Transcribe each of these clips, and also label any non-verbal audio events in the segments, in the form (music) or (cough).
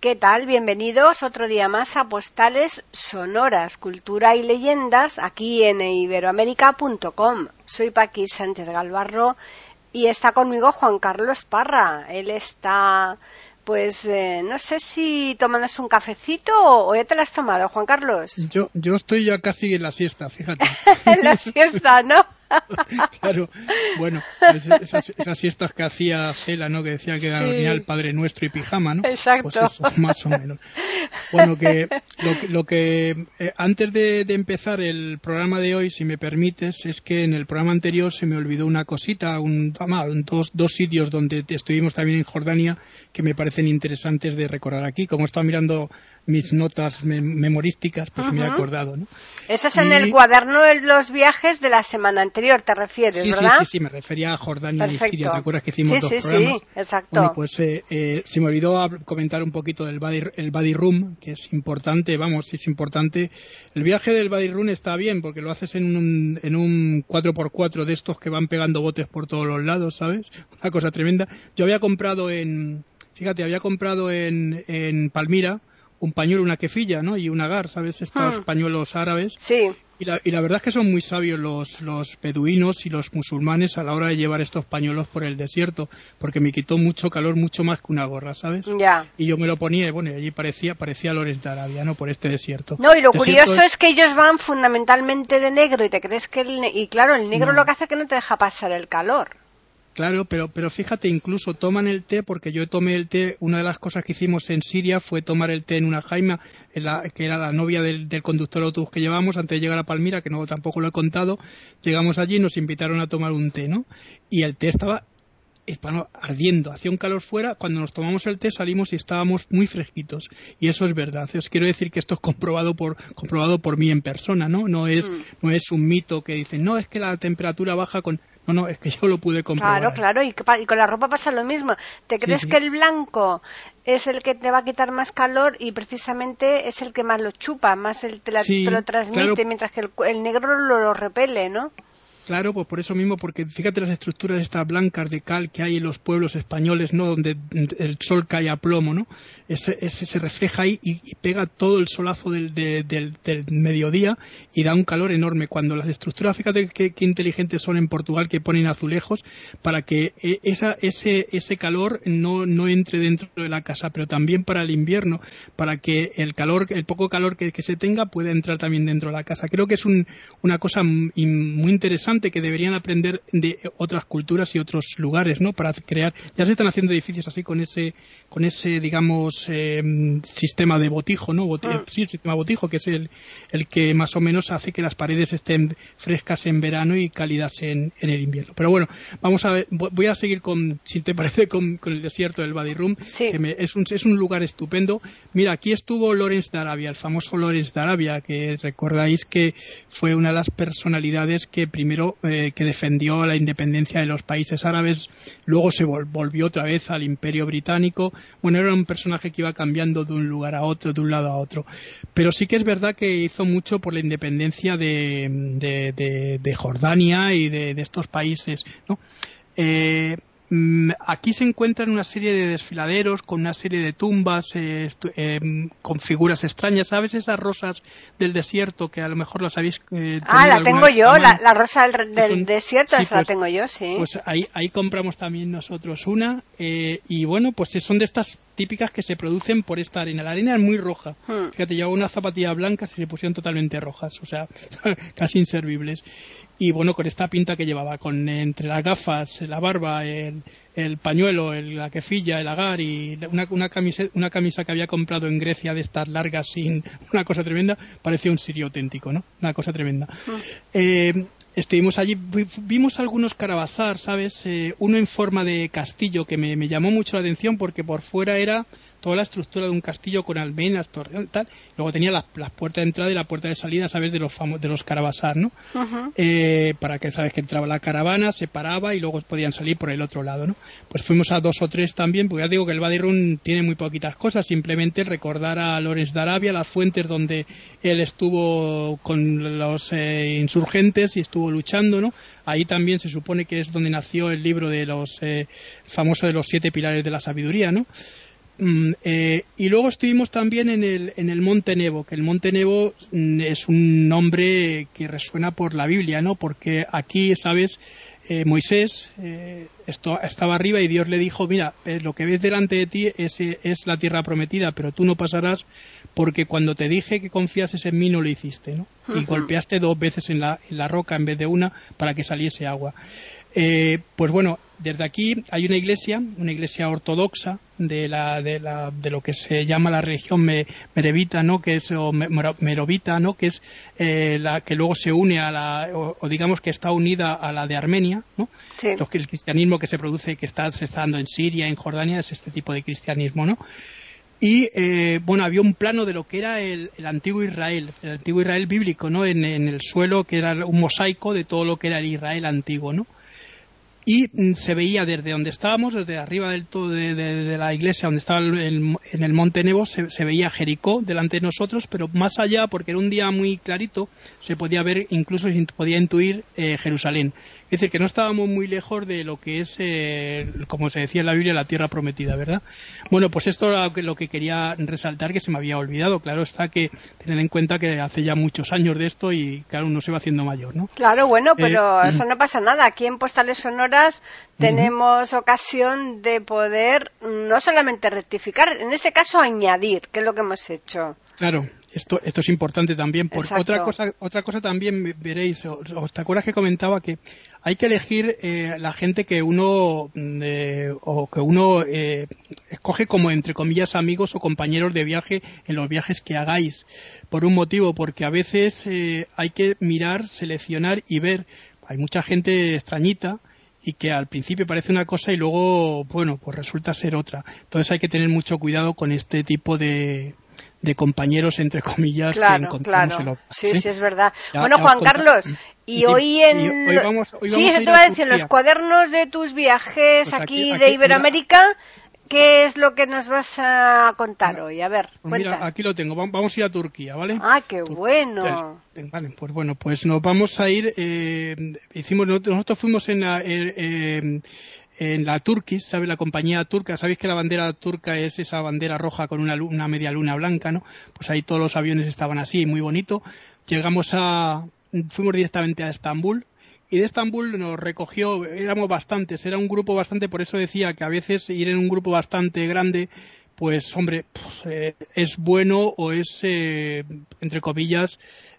¿Qué tal? Bienvenidos otro día más a Postales Sonoras, Cultura y Leyendas aquí en iberoamérica.com. Soy Paqui Sánchez Galvarro y está conmigo Juan Carlos Parra. Él está, pues, eh, no sé si tomándose un cafecito o ya te lo has tomado, Juan Carlos. Yo, yo estoy ya casi en la siesta, fíjate. (laughs) en la siesta, ¿no? (laughs) claro, bueno, pues esas, esas, siestas que hacía Cela, ¿no? Que decía que era sí. el Padre Nuestro y pijama, ¿no? Exacto. Pues eso, más o menos. Bueno, que lo, lo que eh, antes de, de, empezar el programa de hoy, si me permites, es que en el programa anterior se me olvidó una cosita, un, dos, dos sitios donde estuvimos también en Jordania que me parecen interesantes de recordar aquí. Como estaba mirando mis notas memorísticas, pues uh -huh. me he acordado, ¿no? Eso es y... en el cuaderno de los viajes de la semana anterior, te refieres, sí, ¿verdad? Sí, sí, sí, me refería a Jordania Perfecto. y Siria, ¿te acuerdas que hicimos sí, dos sí, programas? Sí, exacto. Bueno, pues eh, eh, se me olvidó comentar un poquito del body, el body room, que es importante, vamos, es importante. El viaje del body room está bien, porque lo haces en un, en un 4x4 de estos que van pegando botes por todos los lados, ¿sabes? (laughs) Una cosa tremenda. Yo había comprado en, fíjate, había comprado en, en Palmira, un pañuelo, una quefilla, ¿no? Y un agar, ¿sabes? Estos Hmm. pañuelos árabes. Sí. Y la, y la verdad es que son muy sabios los, los beduinos y los musulmanes a la hora de llevar estos pañuelos por el desierto, porque me quitó mucho calor, mucho más que una gorra, ¿sabes? Ya. Y yo me lo ponía y bueno, y allí parecía, parecía Lorenz de Arabia, ¿no? Por este desierto. No, y lo Desierto curioso es... que ellos van fundamentalmente de negro y te crees que el, y claro, el negro No. lo que hace es que no te deja pasar el calor. Claro, pero, pero fíjate, incluso toman el té, porque yo tomé el té, una de las cosas que hicimos en Siria fue tomar el té en una jaima, en la- que era la novia del, del conductor de autobús que llevamos antes de llegar a Palmira, que no tampoco lo he contado. Llegamos allí y nos invitaron a tomar un té, ¿no? Y el té estaba hispano ardiendo, hacía un calor fuera, cuando nos tomamos el té salimos y estábamos muy fresquitos. Y eso es verdad. Os quiero decir que esto es comprobado por, comprobado por mí en persona, ¿no? No es, Mm. no es un mito que dicen, no, es que la temperatura baja con... No, no, es que yo lo pude comprobar. Claro, claro, y, con la ropa pasa lo mismo. ¿Te crees sí. que el blanco es el que te va a quitar más calor y precisamente es el que más lo chupa, más el, te, la- Sí, te lo transmite, claro. mientras que el, el negro lo, lo repele, ¿no? Claro, pues por eso mismo, porque fíjate las estructuras estas blancas de cal que hay en los pueblos españoles, ¿no? Donde el sol cae a plomo, ¿no? Ese, se refleja ahí y, pega todo el solazo del, de- del, mediodía y da un calor enorme. Cuando las estructuras, fíjate qué, inteligentes son en Portugal que ponen azulejos para que eh, esa, ese, ese calor no, no entre dentro de la casa, pero también para el invierno, para que el calor, el poco calor que, se tenga pueda entrar también dentro de la casa. Creo que es un, una cosa muy interesante que deberían aprender de otras culturas y otros lugares, ¿no? Para crear, ya se están haciendo edificios así con ese, con ese, digamos, eh, sistema de botijo, ¿no? Boti- Mm. Sí, el sistema botijo, que es el, el que más o menos hace que las paredes estén frescas en verano y cálidas en, en el invierno. Pero bueno, vamos a ver, vo- voy a seguir con, si te parece, con, con el desierto del Wadi Rum, Sí. que me- es, un, es un lugar estupendo. Mira, aquí estuvo Lorenz de Arabia, el famoso Lorenz de Arabia, que recordáis que fue una de las personalidades que primero eh, que defendió la independencia de los países árabes, luego se vol- volvió otra vez al Imperio Británico. Bueno, era un personaje que iba cambiando de un lugar a otro, de un lado a otro. Pero sí que es verdad que hizo mucho por la independencia de, de, Jordania y de, estos países. Eh, aquí se encuentran una serie de desfiladeros con una serie de tumbas eh, eh, con figuras extrañas. ¿Sabes esas rosas del desierto que a lo mejor las habéis eh, Ah, la tengo yo, la, la rosa del, del son- desierto, sí, esa la pues- tengo yo, sí. Pues ahí, ahí compramos también nosotros una eh, y bueno, pues son de estas típicas que se producen por esta arena. La arena es muy roja. Hmm. Fíjate, llevaba unas zapatillas blancas y se pusieron totalmente rojas, o sea, (laughs) casi inservibles. Y bueno, con esta pinta que llevaba, con entre las gafas, la barba, el, el pañuelo, el- la quefilla, el agar y una, una, camisa, una camisa que había comprado en Grecia de estas largas sin (laughs) una cosa tremenda, parecía un sirio auténtico, ¿no? Una cosa tremenda. Eh, estuvimos allí, vi- vimos algunos carabazar, ¿sabes? Eh, uno en forma de castillo que me llamó mucho la atención porque por fuera era toda la estructura de un castillo con almenas, torreón, tal. Luego tenía las, puertas de entrada y la puerta de salida, ¿sabes? De los de los caravasar, ¿no? Eh, para que, ¿sabes? Que entraba la caravana, se paraba y luego podían salir por el otro lado, ¿no? Pues fuimos a dos o tres también, porque ya digo que el Badirun tiene muy poquitas cosas, simplemente recordar a Lorenz de Arabia, las fuentes donde él estuvo con los eh, insurgentes y estuvo luchando, ¿no? Ahí también se supone que es donde nació el libro de los eh, famoso de los siete pilares de la sabiduría, ¿no? Mm, eh, y luego estuvimos también en el, en el Monte Nebo, que el Monte Nebo mm, es un nombre que resuena por la Biblia, ¿no? Porque aquí, ¿sabes? Eh, Moisés eh, estaba arriba y Dios le dijo, mira, lo que ves delante de ti es, es, la tierra prometida, pero tú no pasarás porque cuando te dije que confiases en mí no lo hiciste, ¿no? Y golpeaste dos veces en la, en la roca en vez de una para que saliese agua. Eh, pues bueno, desde aquí hay una iglesia, una iglesia ortodoxa de, la, de, la, de lo que se llama la religión merevita, ¿no? Que es o merovita, ¿no? Que es eh, la que luego se une a la, o, digamos que está unida a la de Armenia, ¿no? el cristianismo que se produce, que está, se está dando en Siria, en Jordania, es este tipo de cristianismo, ¿no? y eh, bueno había un plano de lo que era el, antiguo Israel el antiguo Israel bíblico no en, en, el suelo que era un mosaico de todo lo que era el Israel antiguo no y mm, se veía desde donde estábamos, desde arriba del todo de, la iglesia donde estaba en el Monte Nebo, se, veía Jericó delante de nosotros, pero más allá, porque era un día muy clarito, se podía ver, incluso se podía intuir eh, Jerusalén. Es decir, que no estábamos muy lejos de lo que es, eh, como se decía en la Biblia, la tierra prometida, ¿verdad? Bueno, pues esto era lo que quería resaltar, que se me había olvidado. Claro está que tener en cuenta que hace ya muchos años de esto y, claro, uno se va haciendo mayor, ¿no? Claro, bueno, pero eh, eso no pasa nada. Aquí en Postales Sonoras tenemos ocasión de poder no solamente rectificar, en este caso añadir, que es lo que hemos hecho. Claro, esto, esto es importante también. Por otra cosa, otra cosa también veréis, os, te acuerdas que comentaba que hay que elegir eh, la gente que uno mm, eh, o que uno eh, escoge como entre comillas amigos o compañeros de viaje en los viajes que hagáis. Por un motivo, porque a veces hay que mirar, seleccionar y ver. Hay mucha gente extrañita y que al principio parece una cosa y luego, bueno, pues resulta ser otra. Entonces hay que tener mucho cuidado con este tipo de, de compañeros, entre comillas, que encontramos claro. sí, sí, es verdad. bueno, Juan Carlos, y, hoy en... sí, eso te va a decir, en los cuadernos de tus viajes pues aquí, de Iberoamérica... ¿Qué es lo que nos vas a contar hoy? A ver, pues Mira, aquí lo tengo. Vamos a ir a Turquía, ¿vale? Ah, qué bueno. Vale, pues bueno, pues nos vamos a ir. Eh, hicimos nosotros fuimos en la, eh, eh en la Turkish, ¿sabe? La compañía turca, sabéis que la bandera turca es esa bandera roja con una, una, media luna blanca, ¿no? Pues ahí todos los aviones estaban así, muy bonito. Llegamos a, fuimos directamente a Estambul y de Estambul nos recogió, éramos bastantes, era un grupo bastante, por eso decía que a veces ir en un grupo bastante grande, pues hombre, pues, eh, es bueno o es, eh, entre comillas,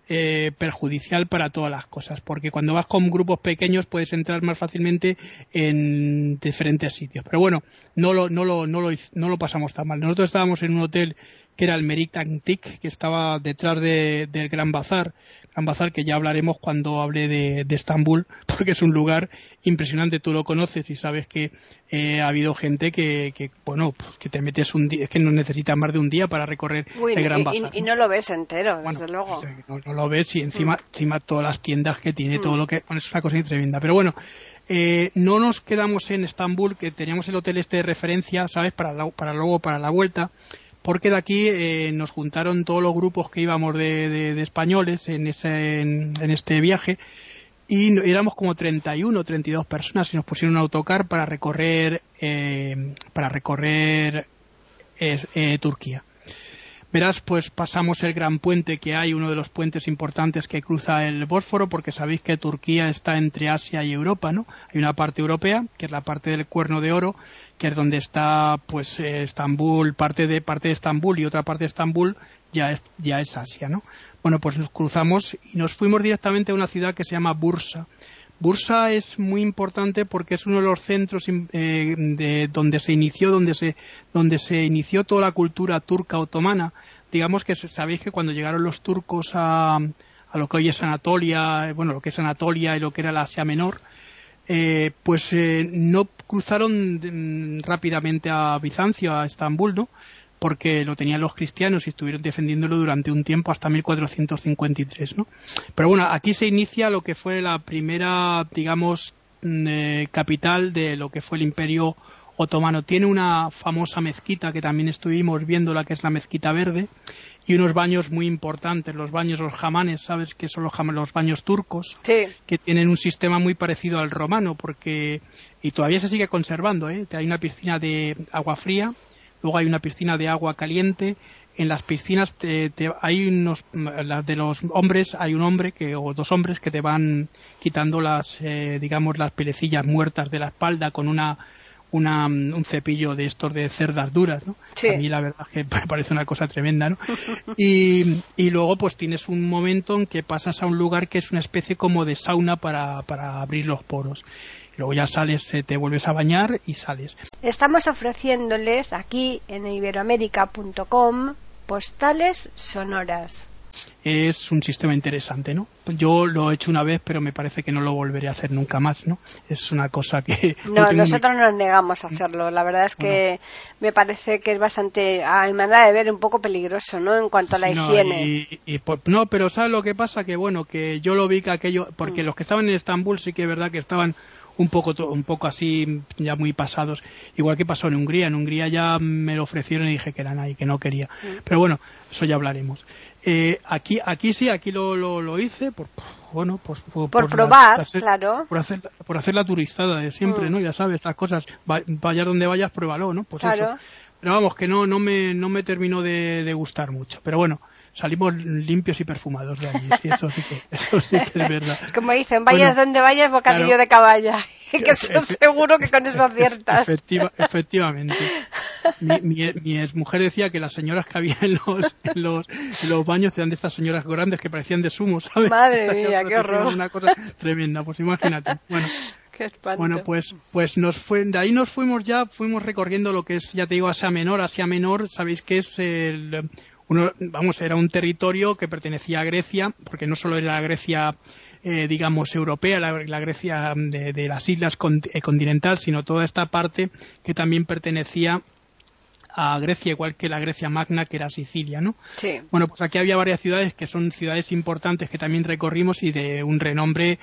eh, perjudicial para todas las cosas, porque cuando vas con grupos pequeños puedes entrar más fácilmente en diferentes sitios. Pero bueno, no lo, no lo, no lo, no lo pasamos tan mal. Nosotros estábamos en un hotel que era el Meritantic, que estaba detrás de, del Gran Bazar, Gran Bazar que ya hablaremos cuando hable de, Estambul, (laughs) porque es un lugar impresionante, tú lo conoces y sabes que eh, ha habido gente que, que bueno, pues que te metes un día, es que no necesitas más de un día para recorrer el Gran Bazar. Y, ¿no? lo ves entero, desde luego. Pues, no, lo ves y encima, mm. encima todas las tiendas que tiene, todo mm. lo que, bueno, es una cosa tremenda. Pero bueno, eh, no nos quedamos en Estambul, que teníamos el hotel este de referencia, ¿sabes? Para, para luego, para la vuelta porque de aquí eh, nos juntaron todos los grupos que íbamos de, españoles en, ese, en, este viaje y éramos como 31 o 32 personas y nos pusieron un autocar para recorrer eh, para recorrer eh, Turquía. Verás, pues pasamos el gran puente que hay, uno de los puentes importantes que cruza el Bósforo, porque sabéis que Turquía está entre Asia y Europa, ¿no? Hay una parte europea, que es la parte del Cuerno de Oro, que es donde está, pues, eh, Estambul, parte de parte de Estambul y otra parte de Estambul ya es, ya es Asia, ¿no? Bueno, pues nos cruzamos y nos fuimos directamente a una ciudad que se llama Bursa. Bursa es muy importante porque es uno de los centros eh, de donde se inició, donde se, donde se inició toda la cultura turca otomana. Digamos que sabéis que cuando llegaron los turcos a, a lo que hoy es Anatolia, bueno, lo que es Anatolia y lo que era la Asia Menor, eh, pues eh, no cruzaron mm, rápidamente a Bizancio, a Estambul, ¿no? Porque lo tenían los cristianos y estuvieron defendiéndolo durante un tiempo hasta 1453, ¿no? Pero bueno, aquí se inicia lo que fue la primera, digamos, mm, eh, capital de lo que fue el Imperio Otomano. Tiene una famosa mezquita que también estuvimos viendo, la que es la mezquita verde, y unos baños muy importantes, los baños, los jamanes, ¿sabes? Que son los, los baños turcos, que tienen un sistema muy parecido al romano, porque, y todavía se sigue conservando, ¿eh? Hay una piscina de agua fría, luego hay una piscina de agua caliente, en las piscinas hay unos, las de los hombres, hay un hombre que, o dos hombres que te van quitando las, eh, digamos, las pelecillas muertas de la espalda con una una, un cepillo de estos de cerdas duras, ¿no? A mí la verdad que (laughs) me parece una cosa tremenda, ¿no? (laughs) y, y, luego pues tienes un momento en que pasas a un lugar que es una especie como de sauna para, para abrir los poros. Luego ya sales, te vuelves a bañar y sales. Estamos ofreciéndoles aquí en iberoamérica.com postales sonoras es un sistema interesante, ¿no? Yo lo he hecho una vez, pero me parece que no lo volveré a hacer nunca más, ¿no? Es una cosa que... (laughs) No, nosotros nos negamos a hacerlo. La verdad es que me parece que es bastante, a mi manera de ver, un poco peligroso, ¿no? En cuanto a la higiene. Y, pues, no, pero ¿sabes lo que pasa? Que bueno, que yo lo vi que aquello... Porque mm. los que estaban en Estambul sí que es verdad que estaban un poco un poco así ya muy pasados igual que pasó en Hungría. En Hungría ya me lo ofrecieron y dije que era nadie que no quería. Mm. pero bueno eso ya hablaremos. Eh, aquí aquí sí aquí lo, lo, hice por bueno pues por, probar claro. por hacer por hacer la turistada de siempre mm. no ya sabes estas cosas vayas donde vayas pruébalo no pues eso. Pero vamos que no no me no me terminó de, de gustar mucho. Pero bueno salimos limpios y perfumados de allí. eso, sí que, eso sí que es verdad. (laughs) Como dicen, vayas donde vayas, bocadillo de caballa. (laughs) que eso seguro que con eso aciertas. efectivamente. Mi, mi, mi mujer decía que las señoras que había en los, en los, los baños eran de estas señoras grandes que parecían de sumo, ¿sabes? Madre (laughs) mía, qué horror. Una cosa tremenda, pues imagínate. Bueno. Bueno, pues, pues nos fue, de ahí nos fuimos ya, fuimos recorriendo lo que es, ya te digo, Asia Menor. Asia Menor, sabéis que es el, uno, vamos, era un territorio que pertenecía a Grecia, porque no solo era la Grecia, eh, digamos, europea, la, Grecia de, las islas eh, continental, sino toda esta parte que también pertenecía a Grecia, igual que la Grecia Magna, que era Sicilia, ¿no? Sí. Bueno, pues aquí había varias ciudades que son ciudades importantes que también recorrimos y de un renombre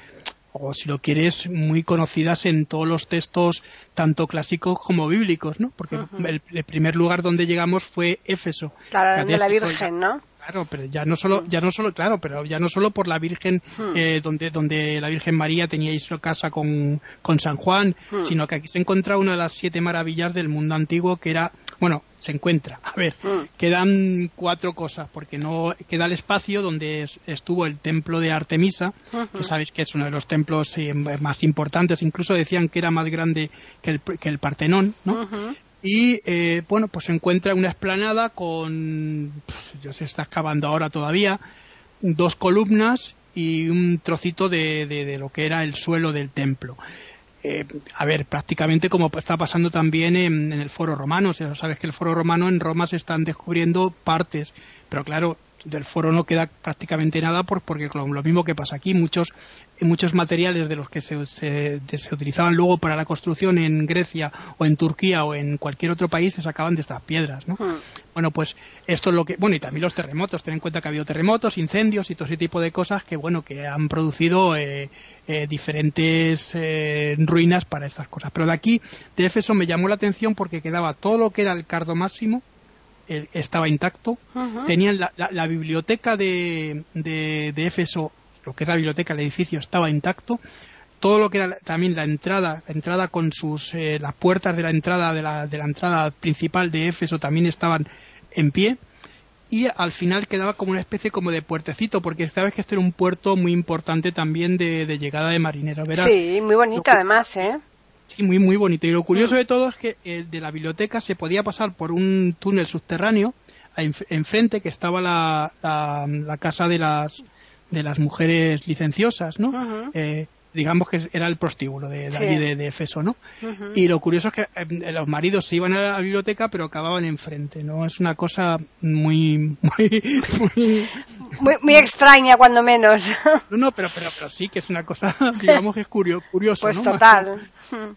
o si lo quieres, muy conocidas en todos los textos, tanto clásicos como bíblicos, ¿no? Porque el, primer lugar donde llegamos fue Éfeso. Claro, de la Virgen, ¿no? Claro, pero ya no solo, ya no solo, claro, pero ya no solo por la Virgen, hmm. eh, donde, donde la Virgen María tenía su casa con, con San Juan, hmm. sino que aquí se encuentra una de las siete maravillas del mundo antiguo, que era, bueno, se encuentra. A ver, hmm. quedan cuatro cosas, porque no queda el espacio donde estuvo el templo de Artemisa, que sabéis que es uno de los templos eh, más importantes, incluso decían que era más grande que el, que el Partenón, ¿no? y eh, bueno pues se encuentra una explanada con pues, se está excavando ahora todavía dos columnas y un trocito de, de, lo que era el suelo del templo eh, a ver, prácticamente como está pasando también en, el foro romano. O sea, sabes que el foro romano en Roma se están descubriendo partes, pero claro, del foro no queda prácticamente nada porque lo mismo que pasa aquí, muchos, muchos materiales de los que se, se, utilizaban luego para la construcción en Grecia o en Turquía o en cualquier otro país se sacaban de estas piedras, ¿no? Hmm. Bueno, pues esto es lo que, bueno, y también los terremotos, ten en cuenta que ha habido terremotos, incendios y todo ese tipo de cosas que, bueno, que han producido eh, eh, diferentes eh, ruinas para estas cosas. Pero de aquí, de Éfeso, me llamó la atención porque quedaba todo lo que era el cardo máximo, estaba intacto. Tenían la, biblioteca de, de, Éfeso, lo que es la biblioteca, el edificio, estaba intacto. Todo lo que era también la entrada, la entrada con sus eh, las puertas de la entrada de la, de la entrada principal de Éfeso también estaban en pie y al final quedaba como una especie como de puertecito, porque sabes que este era un puerto muy importante también de, llegada de marineros. Sí, muy bonito además, ¿eh? Sí, muy, muy bonito. Y lo curioso de todo es que eh, de la biblioteca se podía pasar por un túnel subterráneo enfrente que estaba la, la, casa de las de las mujeres licenciosas, ¿no? eh, digamos que era el prostíbulo de, de, de, Efeso, ¿no? Y lo curioso es que eh, los maridos se iban a la biblioteca pero acababan enfrente, ¿no? Es una cosa muy, muy, muy, muy extraña cuando menos. No, no, pero, pero, pero sí que es una cosa, (laughs) digamos que es curio, curioso, Pues ¿no? total.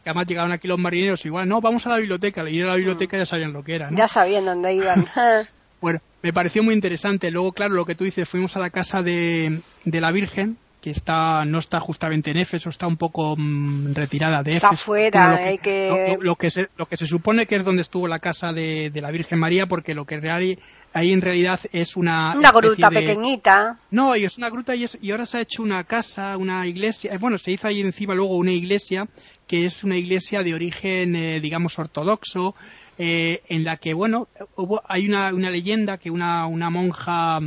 Que además llegaron aquí los marineros igual, no, vamos a la biblioteca, ir a la biblioteca ya sabían lo que era, ¿no? Ya sabían dónde iban. (laughs) Bueno, me pareció muy interesante. Luego, claro, lo que tú dices, fuimos a la casa de, de la Virgen, que está no está justamente en Éfeso, está un poco mm, retirada de Está Éfeso. fuera, Bueno, lo, hay que, que- lo- que se, lo que se supone que es donde estuvo la casa de, de la Virgen María, porque lo que real, ahí en realidad es una... Una gruta de- pequeñita. No, y es una gruta y, es- y ahora se ha hecho una casa, una iglesia. eh, Bueno, se hizo ahí encima luego una iglesia que es una iglesia de origen, eh, digamos, ortodoxo, eh, en la que, bueno, hubo, hay una, una leyenda que una, una monja,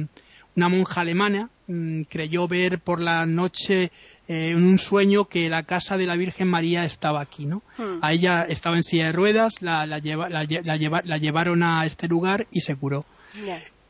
una monja alemana mm, creyó ver por la noche eh, en un sueño que la casa de la Virgen María estaba aquí, ¿no? Hmm. A ella estaba en silla de ruedas, la, la, lleva- la lle- la lleva- la llevaron a este lugar y se curó.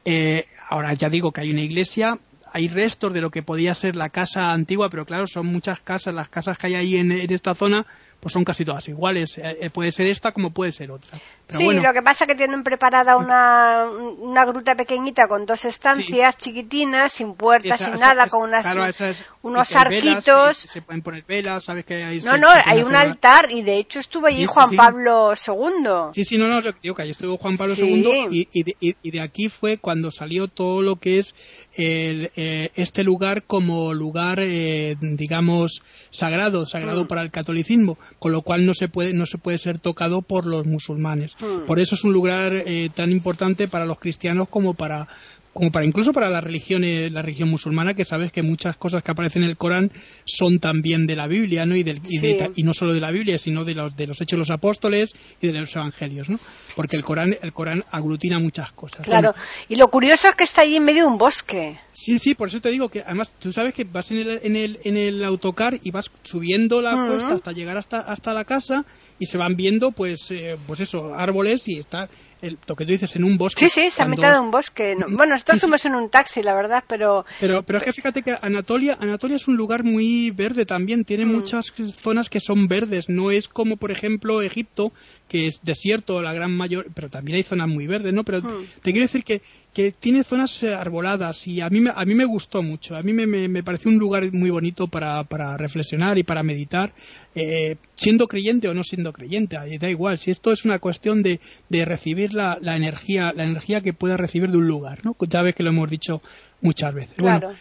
Eh, ahora ya digo que hay una iglesia, hay restos de lo que podía ser la casa antigua, pero claro, son muchas casas, las casas que hay ahí en, en esta zona, pues son casi todas iguales. Eh, eh, puede ser esta como puede ser otra. Pero sí, bueno, lo que pasa es que tienen preparada una, una gruta pequeñita con dos estancias chiquitinas, sin puertas, esa- sin esa- nada, con unas, claro, esa es- unos arquitos. se pueden poner velas, sabes que hay No, se- no, se hay un altar y de hecho estuvo allí Juan. Pablo II. Sí, sí, no, no, lo que digo que ahí estuvo Juan Pablo. II y, y de, y- y de aquí fue cuando salió todo lo que es el, eh, este lugar como lugar, eh, digamos, sagrado, sagrado Mm. para el catolicismo, con lo cual no se puede, no se puede ser tocado por los musulmanes. Por eso es un lugar eh, tan importante para los cristianos como para como para incluso para la religión eh, la religión musulmana que sabes que muchas cosas que aparecen en el Corán son también de la Biblia no y, del, y, de- Sí. y no solo de la Biblia sino de los de los hechos de los apóstoles y de los evangelios no porque el Corán el Corán aglutina muchas cosas Claro. Bueno, Y lo curioso es que está allí en medio de un bosque. sí sí por eso te digo que además tú sabes que vas en el en el, en el autocar y vas subiendo la Mm. cuesta hasta llegar hasta hasta la casa y se van viendo pues eh, pues eso árboles y está el, lo que tú dices en un bosque Sí, sí, está en mitad de un bosque. No- Bueno, nosotros Sí, sí. fuimos en un taxi, la verdad, pero Pero, pero es que fíjate que Anatolia, Anatolia es un lugar muy verde también, tiene Mm. muchas zonas que son verdes, no es como por ejemplo Egipto, que es desierto la gran mayor, pero también hay zonas muy verdes, ¿no? Pero Mm. te quiero decir que, que tiene zonas eh, arboladas y a mí, me- a mí me gustó mucho, a mí me, me, me pareció un lugar muy bonito para, para reflexionar y para meditar, eh, siendo creyente o no siendo creyente, da igual, si esto es una cuestión de, de recibir la, la energía, la energía que pueda recibir de un lugar, ¿no? Ya ves que lo hemos dicho muchas veces. Bueno, claro.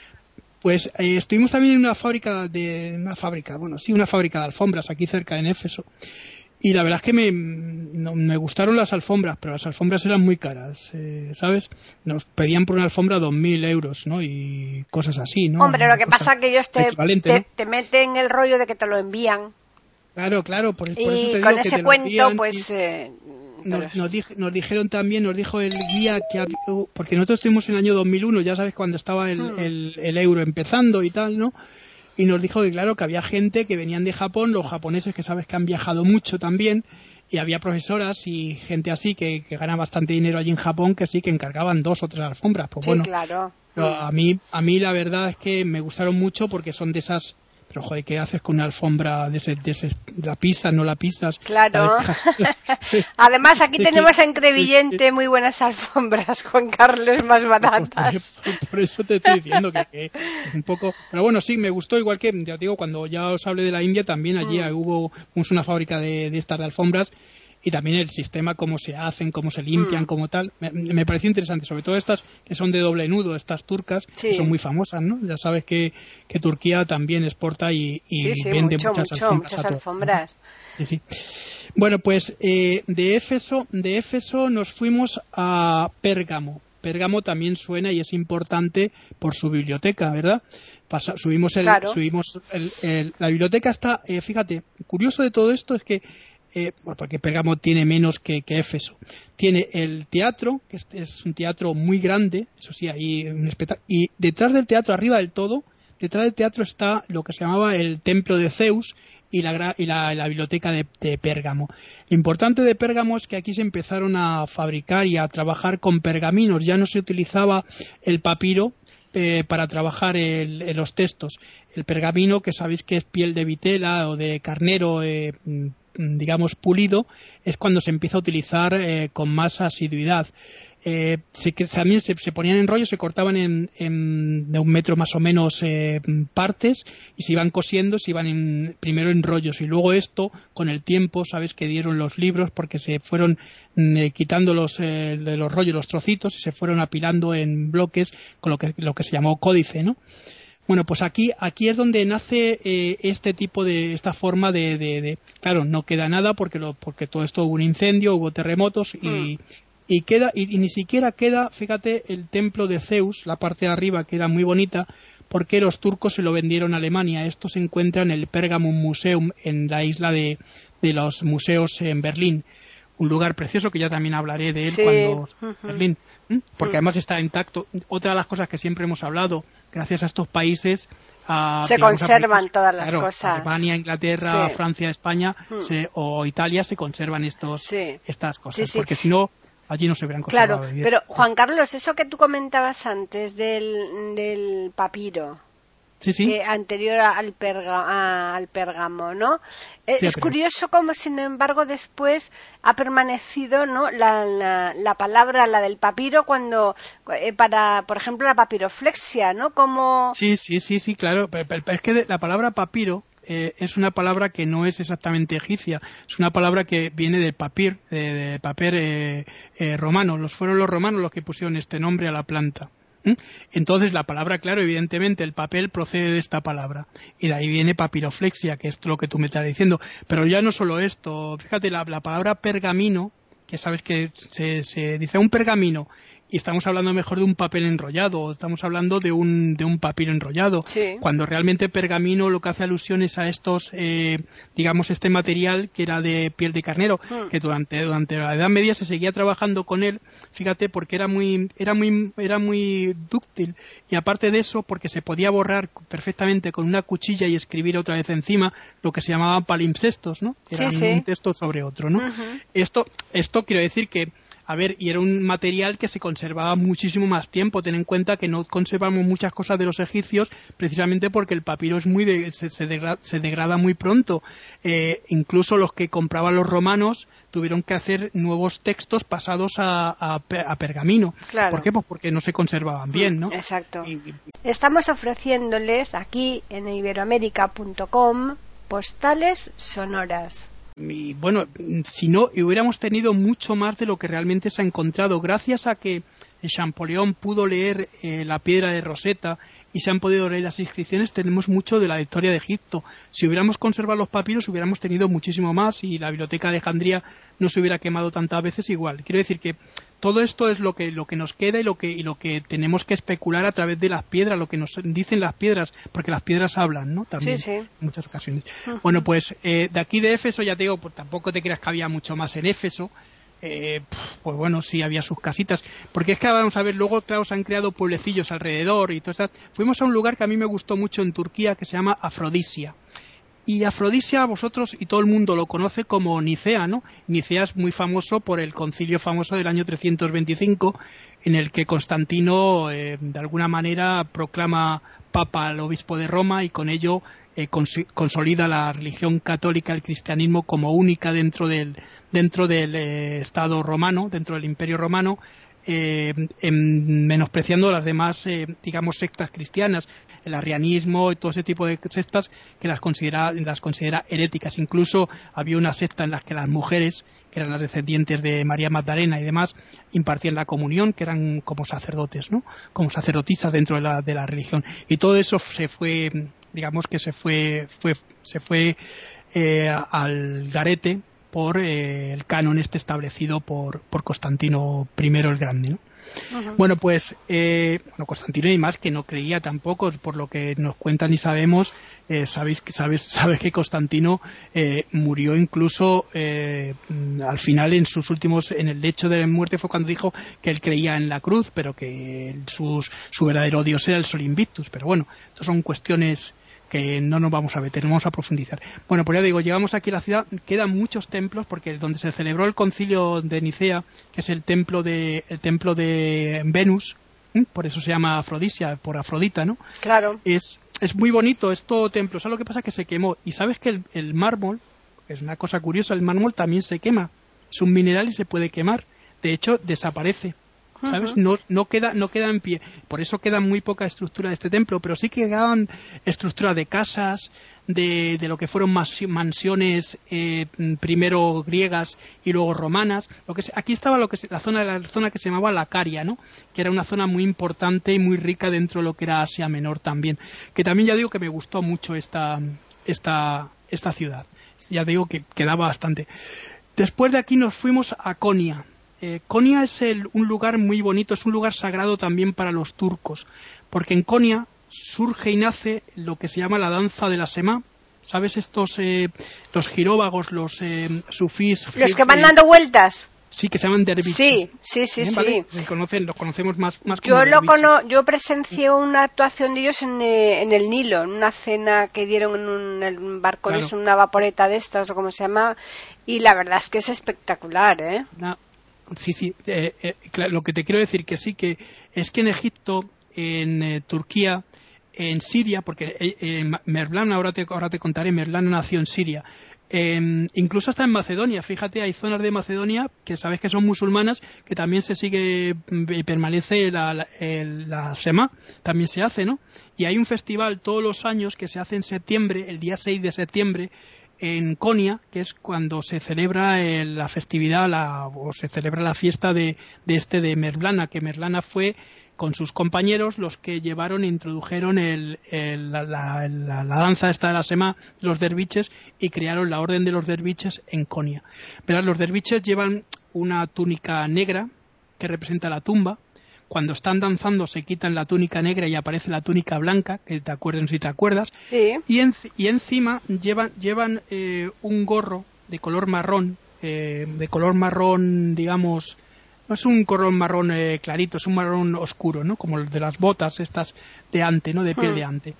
pues eh, estuvimos también en una fábrica de una fábrica, bueno, sí, una fábrica de alfombras aquí cerca en Éfeso. Y la verdad es que me, no- me gustaron las alfombras, pero las alfombras eran muy caras, eh, ¿sabes? Nos pedían por una alfombra 2.000 euros, ¿no? Y cosas así, ¿no? Hombre, lo que pasa es que ellos te, te, ¿no? te meten el rollo de que te lo envían. Claro, claro, por, por eso te Y digo con que ese te cuento, envían pues... eh, Nos, nos, dij- nos dijeron también, nos dijo el guía que porque nosotros estuvimos en el año 2001, ya sabes cuando estaba el, Hmm. el, el euro empezando y tal, ¿no? Y nos dijo que claro que había gente que venían de Japón, los japoneses que sabes que han viajado mucho también, y había profesoras y gente así que, que gana bastante dinero allí en Japón que sí que encargaban dos o tres alfombras. Pues sí, bueno, claro. pero a mí, a mí la verdad es que me gustaron mucho porque son de esas. Pero joder, ¿qué haces con una alfombra de, ese, de ese- la pisas, no la pisas? Claro. La (laughs) Además, aquí (laughs) tenemos en Crevillente muy buenas alfombras, Juan Carlos, más baratas. Por, por eso te estoy diciendo que, un poco. Pero bueno, sí, me gustó, igual que, ya te digo, cuando ya os hablé de la India, también allí Mm. hubo hubo una fábrica de, de estas de alfombras y también el sistema, cómo se hacen, cómo se limpian, Mm. cómo tal. Me, me pareció interesante, sobre todo estas que son de doble nudo, estas turcas, Sí. que son muy famosas, ¿no? Ya sabes que, que Turquía también exporta y, y Sí, sí, vende mucho, muchas mucho, alfombras. muchas alfombras. Sí, sí. Bueno, pues eh, de Éfeso, de Éfeso nos fuimos a Pérgamo. Pérgamo también suena y es importante por su biblioteca, ¿verdad? Pasa- subimos el, Claro. subimos el- el- la biblioteca está, eh, fíjate, curioso de todo esto es que eh, porque Pérgamo tiene menos que, Éfeso. Tiene el teatro, que es, un teatro muy grande, eso sí, hay un espectáculo. Y detrás del teatro, arriba del todo, detrás del teatro está lo que se llamaba el templo de Zeus y la, biblioteca de, de Pérgamo. Lo importante de Pérgamo es que aquí se empezaron a fabricar y a trabajar con pergaminos. Ya no se utilizaba el papiro, eh, para trabajar los textos. El pergamino, que sabéis que es piel de vitela o de carnero, eh, digamos, pulido, es cuando se empieza a utilizar eh, con más asiduidad. eh, también se, ponían en rollo, se cortaban en, de un metro más o menos eh, partes y se iban cosiendo, se iban primero en rollos y luego esto, con el tiempo, sabes que dieron los libros porque se fueron mm, eh, quitando los, de los rollos, los trocitos y se fueron apilando en bloques con lo que, lo que se llamó códice, ¿no? Bueno, pues aquí, aquí es donde nace este tipo de, esta forma de, claro, no queda nada porque, lo, porque todo esto hubo un incendio, hubo terremotos y, mm. y queda y, ni siquiera queda fíjate el templo de Zeus la parte de arriba que era muy bonita porque los turcos se lo vendieron a Alemania. Esto se encuentra en el Pergamon Museum en la isla de, los museos en Berlín un lugar precioso que ya también hablaré de él cuando Berlín porque además está intacto. Otra de las cosas que siempre hemos hablado gracias a estos países se conservan todas las cosas. Alemania, Inglaterra, Francia, España o Italia se conservan estos, estas cosas. porque si no, allí no se verán cosas Claro, pero Juan Carlos, eso que tú comentabas antes del, del papiro, Sí, sí. Que anterior al, perga, al Pérgamo, ¿no? Eh, es curioso cómo, sin embargo, después ha permanecido, ¿no? La, la, palabra, la del papiro, cuando, eh, para, por ejemplo, la papiroflexia, ¿no? Como... Sí, sí, sí, sí, claro. Pero, es que la palabra papiro eh, es una palabra que no es exactamente egipcia, es una palabra que viene del papir, de, papel eh, eh, romano. Los fueron los romanos los que pusieron este nombre a la planta. Entonces la palabra, claro, evidentemente el papel procede de esta palabra. Y de ahí viene papiroflexia, que es lo que tú me estás diciendo. Pero ya no solo esto, fíjate la, palabra pergamino, que sabes que se, se dice un pergamino y estamos hablando mejor de un papel enrollado, estamos hablando de un, de un papiro enrollado, cuando realmente pergamino lo que hace alusión es a estos, eh, digamos, este material que era de piel de carnero, hmm. que durante, durante la Edad Media se seguía trabajando con él, fíjate, porque era muy, era muy, era muy dúctil y aparte de eso, porque se podía borrar perfectamente con una cuchilla y escribir otra vez encima lo que se llamaban palimpsestos, ¿no? Eran un texto sobre otro, ¿no? Esto, esto quiero decir que a ver, y era un material que se conservaba muchísimo más tiempo. Ten en cuenta que no conservamos muchas cosas de los egipcios precisamente porque el papiro es muy se, degrada, muy pronto. Eh, incluso los que compraban los romanos tuvieron que hacer nuevos textos pasados a, pergamino. ¿Por qué? Pues porque no se conservaban bien, ¿no? Exacto. Estamos ofreciéndoles aquí en iberoamérica.com postales sonoras y bueno, si no, hubiéramos tenido mucho más de lo que realmente se ha encontrado, gracias a que Champollion pudo leer eh, la piedra de Rosetta y se han podido leer las inscripciones, tenemos mucho de la historia de Egipto. Si hubiéramos conservado los papiros, hubiéramos tenido muchísimo más y la biblioteca de Alejandría no se hubiera quemado tantas veces igual. Quiero decir que todo esto es lo que, lo que nos queda y lo que, y lo que tenemos que especular a través de las piedras, lo que nos dicen las piedras, porque las piedras hablan, ¿no? También, en muchas ocasiones. Bueno, pues eh, de aquí de Éfeso, ya te digo, pues tampoco te creas que había mucho más en Éfeso, eh, pues bueno, sí había sus casitas. Porque es que vamos a ver, luego claro, se han creado pueblecillos alrededor y todo eso. Fuimos a un lugar que a mí me gustó mucho en Turquía que se llama Afrodisia. Y Afrodisia, vosotros y todo el mundo lo conoce como Nicea, ¿no? Nicea es muy famoso por el concilio famoso del año 325, en el que Constantino, eh, de alguna manera, proclama papa al obispo de Roma y con ello eh, consolida la religión católica, el cristianismo, como única dentro del, dentro del eh, Estado romano, dentro del Imperio romano, eh, menospreciando las demás, eh, digamos, sectas cristianas, el arrianismo y todo ese tipo de sectas que las considera, las considera heréticas. Incluso había una secta en la que las mujeres, que eran las descendientes de María Magdalena y demás, impartían la comunión, que eran como sacerdotes, ¿no? Como sacerdotisas dentro de la, de la religión. Y todo eso se fue, digamos que se fue, fue se fue al garete por eh, el canon este establecido por, por Constantino I el Grande. Bueno, pues eh, bueno, Constantino y más que no creía tampoco, por lo que nos cuentan y sabemos, eh, sabéis que sabes, (laughs) sabes que Constantino eh, murió incluso al final en sus últimos, en el lecho de muerte fue cuando dijo que él creía en la cruz, pero que sus, su verdadero dios era el Sol Invictus. Pero bueno, estas son cuestiones que no nos vamos a meter, vamos a profundizar. Bueno, pues ya digo, llegamos aquí a la ciudad, quedan muchos templos, porque donde se celebró el concilio de Nicea, que es el templo de, el templo de Venus, por eso se llama Afrodisia, por Afrodita, ¿no? Claro. Es, es muy bonito, es todo templo. ¿Sabes lo que pasa? Que se quemó. Y sabes que el, el mármol, es una cosa curiosa, el mármol también se quema. Es un mineral y se puede quemar. De hecho, desaparece ¿sabes? no, no, queda, no queda en pie. Por eso queda muy poca estructura de este templo, pero sí quedaban estructuras de casas, de, de lo que fueron mansiones eh, primero griegas y luego romanas. Lo que aquí estaba lo que la zona la zona que se llamaba la Caria, ¿no? Que era una zona muy importante y muy rica dentro de lo que era Asia Menor también. Que también ya digo que me gustó mucho esta esta esta ciudad. Ya digo que quedaba bastante. Después de aquí nos fuimos a Konya. Eh, Konya es un lugar muy bonito, es un lugar sagrado también para los turcos, porque en Konya surge y nace lo que se llama la danza de la Sema. ¿Sabes estos, eh, los giróvagos, los eh, sufís? Los que van dando vueltas. Sí, que se llaman derviches. Sí, sí, sí, sí. Los, conocen, los conocemos más, más como Yo, lo cono yo presencié una actuación de ellos en, eh, en, el Nilo, en una cena que dieron en un, barco, de una vaporeta de estas o como se llama, y la verdad es que es espectacular, ¿eh? Sí, sí, eh, eh, lo que te quiero decir que sí, que es que en Egipto, en Turquía, en Siria, porque Merlán, ahora te, ahora te contaré, Merlán nació en Siria, Em, incluso hasta en Macedonia, fíjate, hay zonas de Macedonia que sabes que son musulmanas, que también se sigue mm, y permanece la, la, Sema, también se hace, ¿no? Y hay un festival todos los años que se hace en septiembre, el día 6 de septiembre, en Konya, que es cuando se celebra la festividad o se celebra la fiesta de, de este de Merlana, que Merlana fue con sus compañeros los que llevaron e introdujeron la, danza esta de la sema los derviches y crearon la orden de los derviches en Konya. Verás, los derviches llevan una túnica negra que representa la tumba. Cuando están danzando se quitan la túnica negra y aparece la túnica blanca, que te acuerdan si te acuerdas. Y, encima llevan, llevan eh, un gorro de color marrón, eh, de color marrón, digamos, no es un color marrón eh, clarito, es un marrón oscuro, ¿no? Como el de las botas estas de ante, ¿no? De piel de hmm. ante.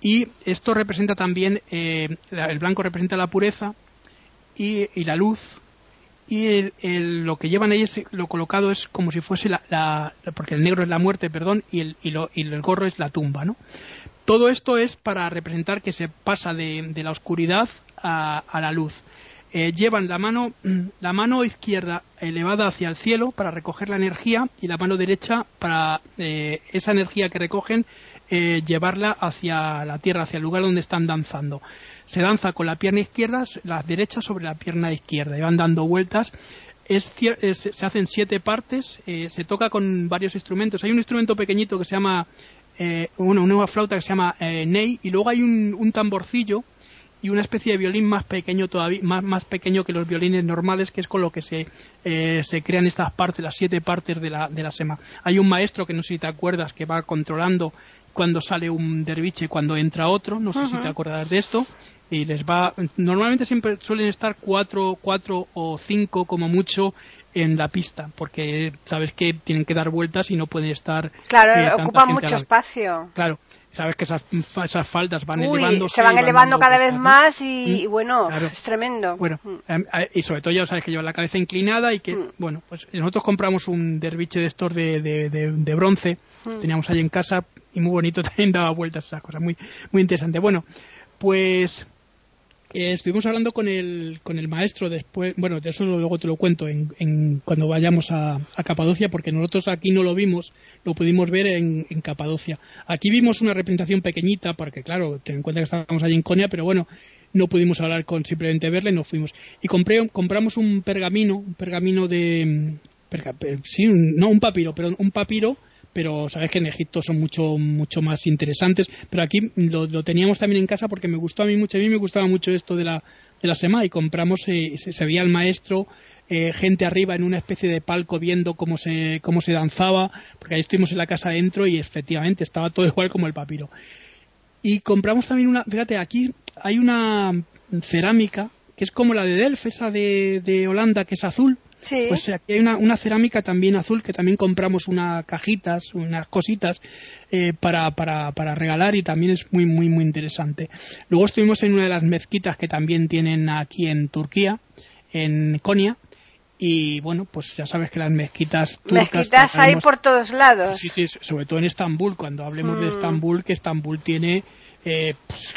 Y esto representa también, eh, el blanco representa la pureza y, la luz. Y lo que llevan ellos, lo colocado es como si fuese la, porque el negro es la muerte, perdón, y el, y, el gorro es la tumba, ¿no? Todo esto es para representar que se pasa de, la oscuridad a la luz. Eh, llevan la mano, la mano izquierda elevada hacia el cielo para recoger la energía y la mano derecha para eh, esa energía que recogen eh, llevarla hacia la tierra, hacia el lugar donde están danzando. Se danza con la pierna izquierda, la derecha sobre la pierna izquierda y van dando vueltas. se hacen siete partes, se toca con varios instrumentos. Hay un instrumento pequeñito que se llama, una, nueva flauta que se llama ney y luego hay un tamborcillo y una especie de violín más pequeño todavía, más, más pequeño que los violines normales, que es con lo que se, eh, se crean estas partes, las siete partes de la, de la sema. Hay un maestro que no sé si te acuerdas que va controlando cuando sale un derviche, cuando entra otro, no sé si te acuerdas de esto, y les va, normalmente siempre suelen estar cuatro, cuatro o cinco como mucho en la pista, porque sabes que tienen que dar vueltas y no pueden estar. Claro, eh, ocupan mucho espacio. Claro, sabes que esas, esas faldas van elevando se van elevando cada vez más y, bueno es tremendo bueno mm. y sobre todo ya sabes que lleva la cabeza inclinada y que mm. bueno pues nosotros compramos un derviche de estos de, de, bronce mm. teníamos ahí en casa y muy bonito (laughs) también daba vueltas esas cosas muy muy interesante bueno pues eh, estuvimos hablando con el, con el maestro después, bueno, de eso luego te lo cuento en, cuando vayamos a, Capadocia, porque nosotros aquí no lo vimos, lo pudimos ver en, Capadocia. Aquí vimos una representación pequeñita, porque claro, ten en cuenta que estábamos allí en Conia, pero bueno, no pudimos hablar con simplemente verle, no fuimos. Y compré, compramos un pergamino, un pergamino de, sí, no un papiro, pero un papiro pero sabes que en Egipto son mucho mucho más interesantes. Pero aquí lo, teníamos también en casa porque me gustó a mí mucho a mí me gustaba mucho esto de la de la SEMA y compramos eh, se, veía el maestro eh, gente arriba en una especie de palco viendo cómo se cómo se danzaba porque ahí estuvimos en la casa adentro y efectivamente estaba todo (laughs) igual como el papiro. Y compramos también una fíjate aquí hay una cerámica que es como la de Delft esa de, de Holanda que es azul pues aquí hay una, cerámica también azul que también compramos unas cajitas, unas cositas eh, para, para, para, regalar y también es muy, muy, muy interesante. Luego estuvimos en una de las mezquitas que también tienen aquí en Turquía, en Konya, y bueno, pues ya sabes que las mezquitas turcas... Mezquitas hay por todos lados. Sí, sí, sobre todo en Estambul, cuando hablemos de mm. Estambul, que Estambul tiene... Eh, pues,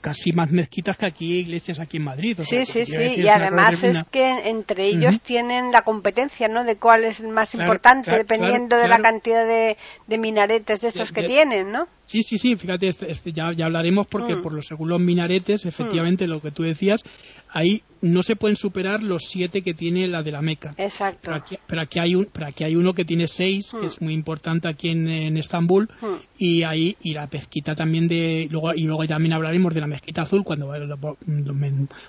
casi más mezquitas que aquí iglesias aquí en Madrid. sí, sí, sí, y además es que entre ellos tienen la competencia, ¿no? De cuál es más importante, dependiendo de la cantidad de, minaretes de estos que tienen, ¿no? Sí, sí, sí, fíjate, este, este ya, ya hablaremos porque mm. por los según los minaretes, efectivamente, mm. lo que tú decías, ahí no se pueden superar los siete que tiene la de la Meca. Exacto. Pero aquí, hay, un, pero aquí hay uno que tiene seis, que hmm. es muy importante aquí en, Estambul, hmm. y ahí y la mezquita también de luego y luego también hablaremos de la mezquita azul cuando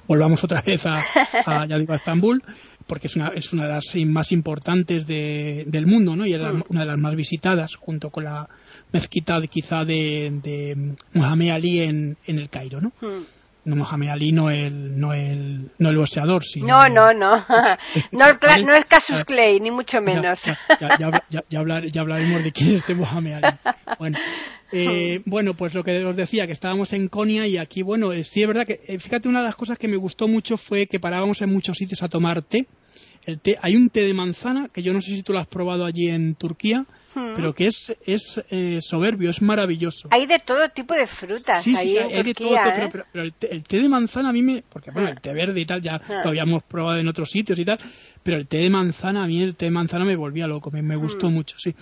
volvamos otra vez a, ya digo, a Estambul, porque es una, es una de las más importantes del mundo, ¿no? Y es hmm. una de las más visitadas junto con la mezquita de, quizá de, de Muhammad Ali en, en el Cairo, ¿no? No Mohamed Ali no el no el no el boxeador sino no no no. (laughs) No, es Casus Clay ni mucho menos. ya, ya, ya, hablaremos de quién es este Mohamed Ali. Bueno eh, (laughs) bueno pues lo que os decía que estábamos en Konya y aquí bueno eh, sí es verdad que eh, fíjate una de las cosas que me gustó mucho fue que parábamos en muchos sitios a tomar té el té hay un té de manzana que yo no sé si tú lo has probado allí en Turquía pero que es, es eh, soberbio, es maravilloso. Hay de todo tipo de frutas. Sí, sí, hay de todo, pero, pero, el, té, de manzana a mí me. Porque bueno, el té verde y tal ya lo habíamos probado en otros sitios y tal, pero el té de manzana, a mí el té de manzana me volvía loco, me, gustó mucho, sí.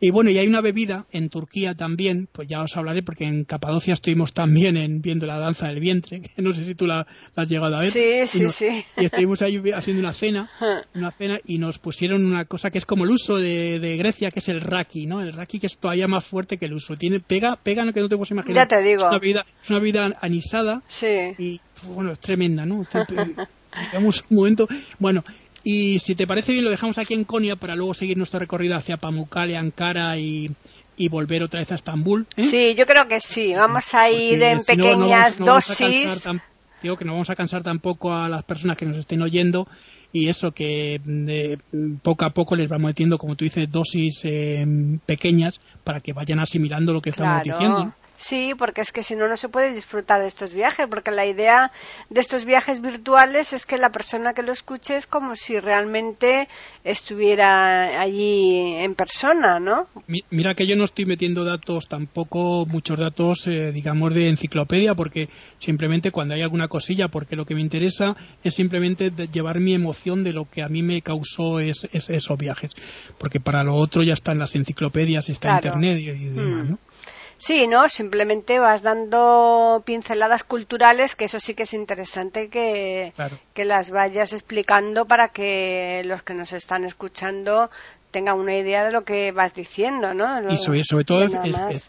Y bueno, y hay una bebida en Turquía también, pues ya os hablaré, porque en Capadocia estuvimos también en, viendo la danza del vientre, (laughs) que no sé si tú la, has llegado a ver. Sí, sí, sí. Y estuvimos ahí haciendo una cena, (laughs) una cena, y nos pusieron una cosa que es como el uso de, de Grecia, que es el raki, ¿no? El raki que es todavía más fuerte que el uso. Tiene, pega, pega, no que no te puedes imaginar. Ya te digo. Es una bebida, es una bebida anisada. Sí. Y, bueno, es tremenda, ¿no? (laughs) Digamos un momento. Bueno, y si te parece bien, lo dejamos aquí en Konya para luego seguir nuestro recorrido hacia Pamukkale, Ankara y, y volver otra vez a Estambul. ¿eh? Sí, yo creo que sí. Vamos a ir en pequeñas dosis. digo que no vamos a cansar tampoco a las personas que nos estén oyendo y eso que de, poco a poco les vamos metiendo, como tú dices, dosis eh, pequeñas para que vayan asimilando lo que estamos diciendo. Sí, porque es que si no, no se puede disfrutar de estos viajes, porque la idea de estos viajes virtuales es que la persona que lo escuche es como si realmente estuviera allí en persona, ¿no? Mira que yo no estoy metiendo datos, tampoco muchos datos, eh, digamos, de enciclopedia, porque simplemente cuando hay alguna cosilla, porque lo que me interesa es simplemente llevar mi emoción de lo que a mí me causó esos viajes, porque para lo otro ya están las enciclopedias, está Internet y, demás, ¿no? Sí, ¿no? Simplemente vas dando pinceladas culturales, que eso sí que es interesante que, que las vayas explicando para que los que nos están escuchando tengan una idea de lo que vas diciendo, ¿no? y sobre, todo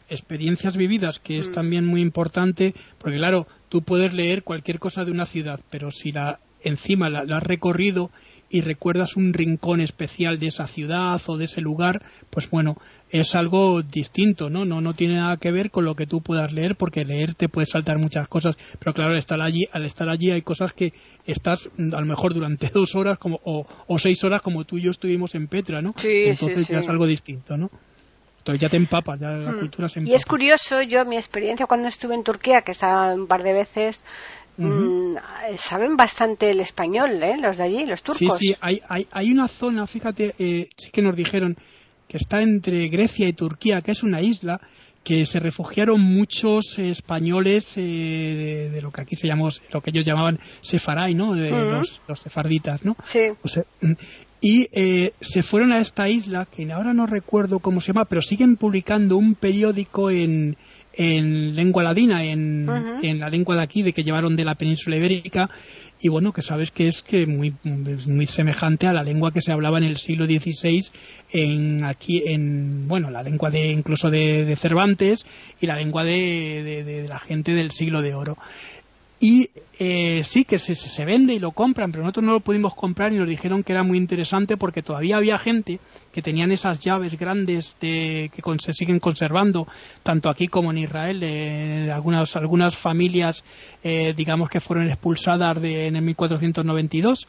experiencias vividas, que es mm. también muy importante, porque claro, tú puedes leer cualquier cosa de una ciudad, pero si la encima la has recorrido y recuerdas un rincón especial de esa ciudad o de ese lugar, pues bueno, es algo distinto, ¿no? No, no tiene nada que ver con lo que tú puedas leer, porque leer te puede saltar muchas cosas, pero claro, al estar allí, al estar allí hay cosas que estás a lo mejor durante (laughs) dos horas como, o, seis horas como tú y yo estuvimos en Petra, ¿no? Sí, Entonces ya es algo distinto, ¿no? Entonces ya te empapas, ya la hmm. cultura se empapa. Y es curioso, yo mi experiencia cuando estuve en Turquía, que estaba un par de veces, Mm, saben bastante el español, ¿eh? Los de allí, los turcos. Sí, sí, hay, hay, hay una zona, fíjate, eh, sí que nos dijeron que está entre Grecia y Turquía, que es una isla que se refugiaron muchos españoles eh, de, lo que aquí se llamó, lo que ellos llamaban sefaray, ¿no? De los, los, sefarditas, ¿no? Sí. Mm, y eh, se fueron a esta isla, que ahora no recuerdo cómo se llama, pero siguen publicando un periódico en, en lengua ladina, en, en, la lengua de aquí, de que llevaron de la península ibérica, y bueno, que sabes que es que muy, muy semejante a la lengua que se hablaba en el siglo XVI en aquí, en, bueno, la lengua de incluso de, Cervantes y la lengua de, de, la gente del siglo de oro. Y eh, sí que se, se, vende y lo compran, pero nosotros no lo pudimos comprar y nos dijeron que era muy interesante porque todavía había gente que tenían esas llaves grandes de, que se siguen conservando, tanto aquí como en Israel, de, algunas, algunas familias, eh, digamos que fueron expulsadas de, en el 1492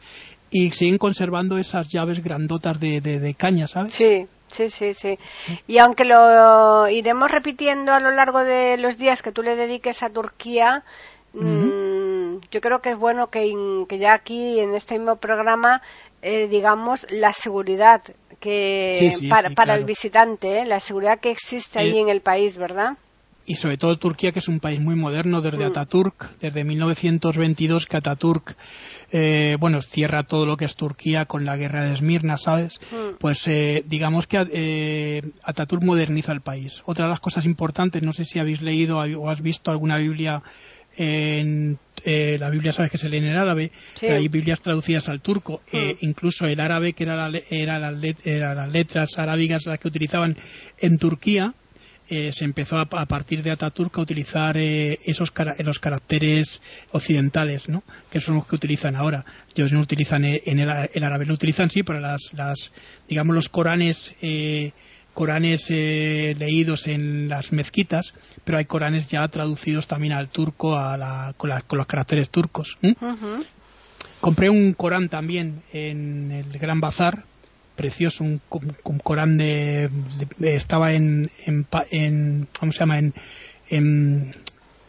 y siguen conservando esas llaves grandotas de, de, caña, ¿sabes? Sí, Sí, sí, sí. Y aunque lo iremos repitiendo a lo largo de los días que tú le dediques a Turquía, Mm, yo creo que es bueno que, ya aquí en este mismo programa eh, digamos la seguridad que para, el visitante, ¿eh? la seguridad que existe ahí en el país, ¿verdad? y sobre todo Turquía, que es un país muy moderno desde Mm. Ataturk, desde 1922 que Ataturk, eh, bueno, cierra todo lo que es Turquía con la guerra de Esmirna, ¿sabes? Mm. Pues eh, digamos que eh, Ataturk moderniza el país. Otra de las cosas importantes, no sé si habéis leído o has visto alguna Biblia en eh, la Biblia sabes que se lee en el árabe, Sí. pero hay Biblias traducidas al turco, eh, Mm. incluso el árabe que era, la era, las let- era las letras arábigas las que utilizaban en Turquía, eh, se empezó a, a partir de Ataturk a utilizar eh, esos cara- los caracteres occidentales, ¿no? Que son los que utilizan ahora. Ellos no utilizan eh, en el, el árabe, lo utilizan sí para las, las digamos los Coranes eh, Coranes eh, leídos en las mezquitas, pero hay Coranes ya traducidos también al turco a la- con, la- con los caracteres turcos. Compré un Corán también en el Gran Bazar, precioso, un, co- un Corán de, de- estaba en, en, en- ¿cómo se llama? En, en-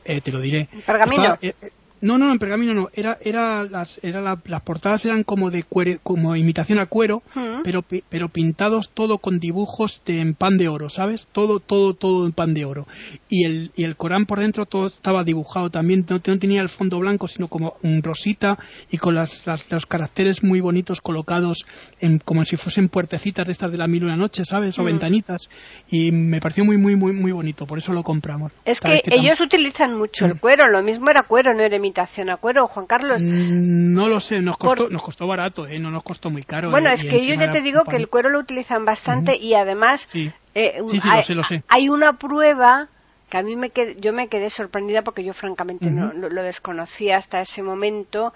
eh, te lo diré. ¿Pergamino? Estaba- eh, no, no, en pergamino no. Era, era las, era la- las portadas eran como de cuero, como imitación a cuero, Mm. pero, pi- pero pintados todo con dibujos de, en pan de oro, ¿sabes? Todo, todo, todo en pan de oro. Y el, y el Corán por dentro todo estaba dibujado también, no, no tenía el fondo blanco, sino como un rosita y con las, las- los caracteres muy bonitos colocados en, como si fuesen puertecitas de estas de la mil y una noche, ¿sabes? O Mm. ventanitas. Y me pareció muy, muy, muy, muy bonito, por eso lo compramos. Es que tam- ellos utilizan mucho el cuero, lo mismo era cuero, no era imitación a cuero, Juan Carlos. Mm, No lo sé, nos costó, Por- nos costó barato, ¿eh? no nos costó muy caro. Bueno, eh, es que yo ya te digo que el cuero lo utilizan bastante y además Sí. eh, Sí, sí, hay, lo sé, lo sé. hay una prueba que a mí me qued- yo me quedé sorprendida porque yo francamente no, lo, lo desconocía hasta ese momento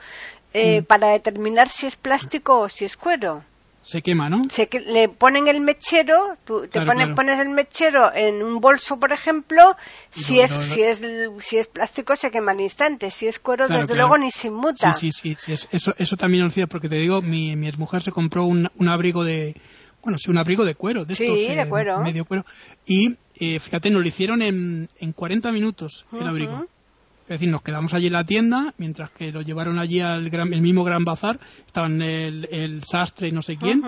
eh, Mm. para determinar si es plástico o si es cuero. Se quema, ¿no? Se que le ponen el mechero, tú te Claro, pones, claro. pones el mechero en un bolso, por ejemplo, si es si es si es plástico se quema al instante, si es cuero Claro, desde luego ni se inmuta. Sí, sí, sí, sí, es- eso, eso también lo decía porque te digo, mi, mi mujer se compró un, un abrigo de, bueno, sí, un abrigo de cuero, de Sí, estos, de eh, cuero. medio cuero, y eh, fíjate, nos lo hicieron en, en 40 minutos el abrigo. Es decir, nos quedamos allí en la tienda, mientras que lo llevaron allí al gran, el mismo Gran Bazar, estaban el, el sastre y no sé quién,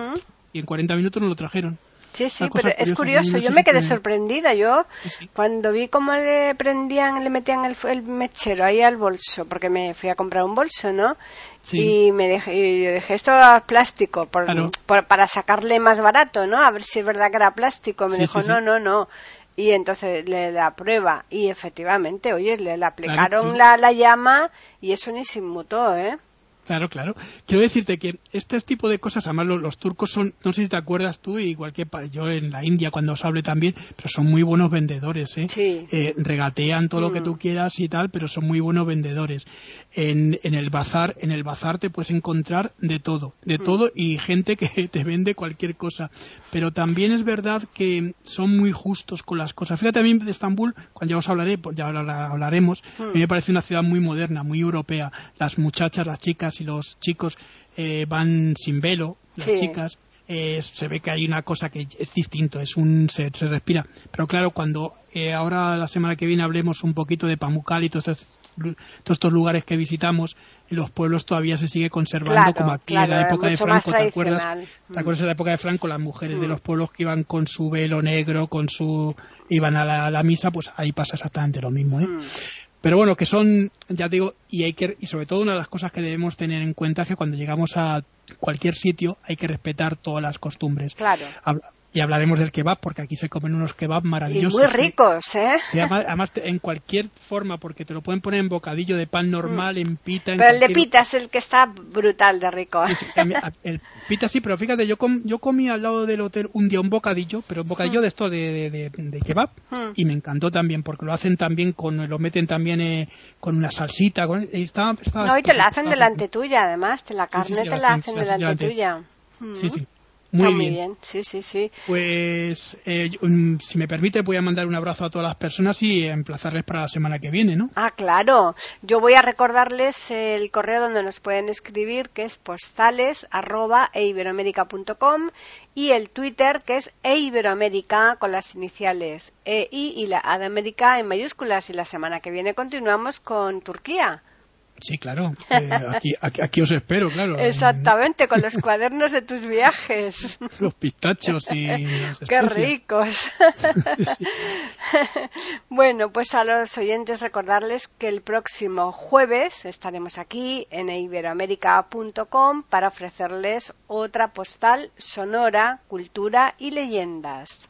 y en 40 minutos nos lo trajeron. Sí, sí, pero es curioso. Yo me quedé sorprendida. Yo, Sí, cuando vi cómo le prendían, le metían el, el mechero ahí al bolso, porque me fui a comprar un bolso, ¿no? Sí. Y me dejé, y yo dije, esto es plástico, por, Claro. por- para sacarle más barato, ¿no? A ver si es verdad que era plástico. Me Sí, dijo, no, no, no. Y entonces le da prueba. Y efectivamente, oye, le, le aplicaron sí. la, la llama y eso ni se inmutó, ¿eh? Claro, claro. Quiero decirte que este tipo de cosas, además los, los turcos son, no sé si te acuerdas tú, igual que pa- yo en la India cuando os hablé también, pero son muy buenos vendedores, ¿eh? Sí. Eh, regatean todo lo que Mm. tú quieras y tal, pero son muy buenos vendedores. En, en el bazar, en el bazar te puedes encontrar de todo, de Mm. todo y gente que (laughs) te vende cualquier cosa. Pero también es verdad que son muy justos con las cosas. Fíjate a mí de Estambul, cuando ya os hablaré, pues ya habla- hablaremos, Mm. a mí me parece una ciudad muy moderna, muy europea. Las muchachas, las chicas y los chicos eh, van sin velo, las Sí. chicas. eh, se ve que hay una cosa que es distinto, es un se, se respira. Pero claro, cuando eh, ahora la semana que viene hablemos un poquito de Pamukkale y todos estos, lu- todos estos lugares que visitamos, los pueblos todavía se sigue conservando Claro, como aquí claro, en la época de Franco, ¿te acuerdas? ¿Te acuerdas de la época de Franco? Las mujeres de Mm. los pueblos que iban con su velo negro, con su iban a la, a la misa, pues ahí pasa exactamente lo mismo, ¿eh? Mm. Pero bueno, que son, ya digo, y hay que, y sobre todo una de las cosas que debemos tener en cuenta es que cuando llegamos a cualquier sitio hay que respetar todas las costumbres. Claro. Habla- y hablaremos del kebab, porque aquí se comen unos kebab Y maravillosos. muy ¿eh? ricos, ¿eh? Sí, además, en cualquier forma, porque te lo pueden poner en bocadillo de pan normal, en pita, en Mm. Pero el de pita es el que está brutal de rico. Sí, sí, el pita sí, pero fíjate, yo, com- yo comí al lado del hotel un día un bocadillo, pero un bocadillo de esto de, de, de- de kebab, Mm. y me encantó también, porque lo hacen también con, lo meten también eh, con una salsita, con, y está, está- No, y te la hacen delante tuya, además. Te la Sí, carne sí, sí, te la hacen- delante tuya. Sí, Muy bien. Sí, sí, sí. Pues, eh, mm, si me permite, voy a mandar un abrazo a todas las personas y emplazarles para la semana que viene, ¿no? Ah, claro. Yo voy a recordarles el correo donde nos pueden escribir, que es postales arroba eiberoamerica.com y el Twitter, que es eiberoamerica con las iniciales EI y la A de América en mayúsculas. Y la semana que viene continuamos con Turquía. Sí, claro. Eh, aquí, aquí, os espero, claro. Exactamente, con los cuadernos de tus viajes. (laughs) Los pistachos y. Qué ricos. (laughs) bueno, pues a los oyentes recordarles que el próximo jueves estaremos aquí en iberoamérica.com para ofrecerles otra postal sonora, cultura y leyendas.